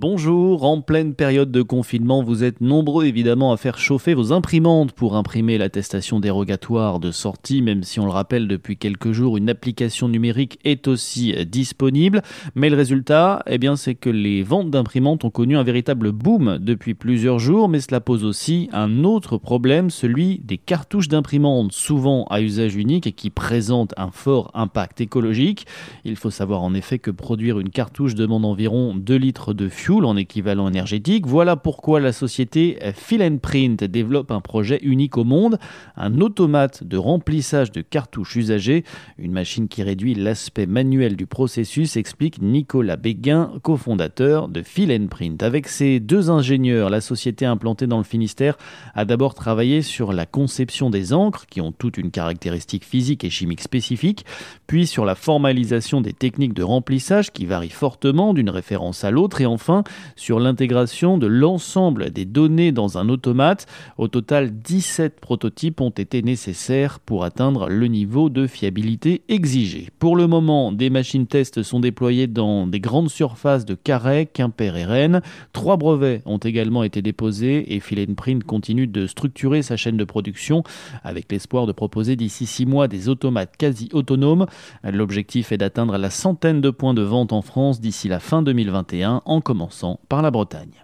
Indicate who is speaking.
Speaker 1: Bonjour, en pleine période de confinement, vous êtes nombreux évidemment à faire chauffer vos imprimantes pour imprimer l'attestation dérogatoire de sortie, même si on le rappelle depuis quelques jours, une application numérique est aussi disponible. Mais le résultat, eh bien, c'est que les ventes d'imprimantes ont connu un véritable boom depuis plusieurs jours, mais cela pose aussi un autre problème, celui des cartouches d'imprimantes, souvent à usage unique et qui présentent un fort impact écologique. Il faut savoir en effet que produire une cartouche demande environ 2 litres de fuel en équivalent énergétique. Voilà pourquoi la société Fill Print développe un projet unique au monde, un automate de remplissage de cartouches usagées, une machine qui réduit l'aspect manuel du processus, explique Nicolas Béguin, cofondateur de Fill Print. Avec ses deux ingénieurs, la société implantée dans le Finistère a d'abord travaillé sur la conception des encres, qui ont toute une caractéristique physique et chimique spécifique, puis sur la formalisation des techniques de remplissage qui varient fortement d'une référence à l'autre, et enfin sur l'intégration de l'ensemble des données dans un automate. Au total, 17 prototypes ont été nécessaires pour atteindre le niveau de fiabilité exigé. Pour le moment, des machines tests sont déployées dans des grandes surfaces de Carhaix, Quimper et Rennes. Trois brevets ont également été déposés et Filen Print continue de structurer sa chaîne de production avec l'espoir de proposer d'ici six mois des automates quasi autonomes. L'objectif est d'atteindre la centaine de points de vente en France d'ici la fin 2021 en commençant par la Bretagne.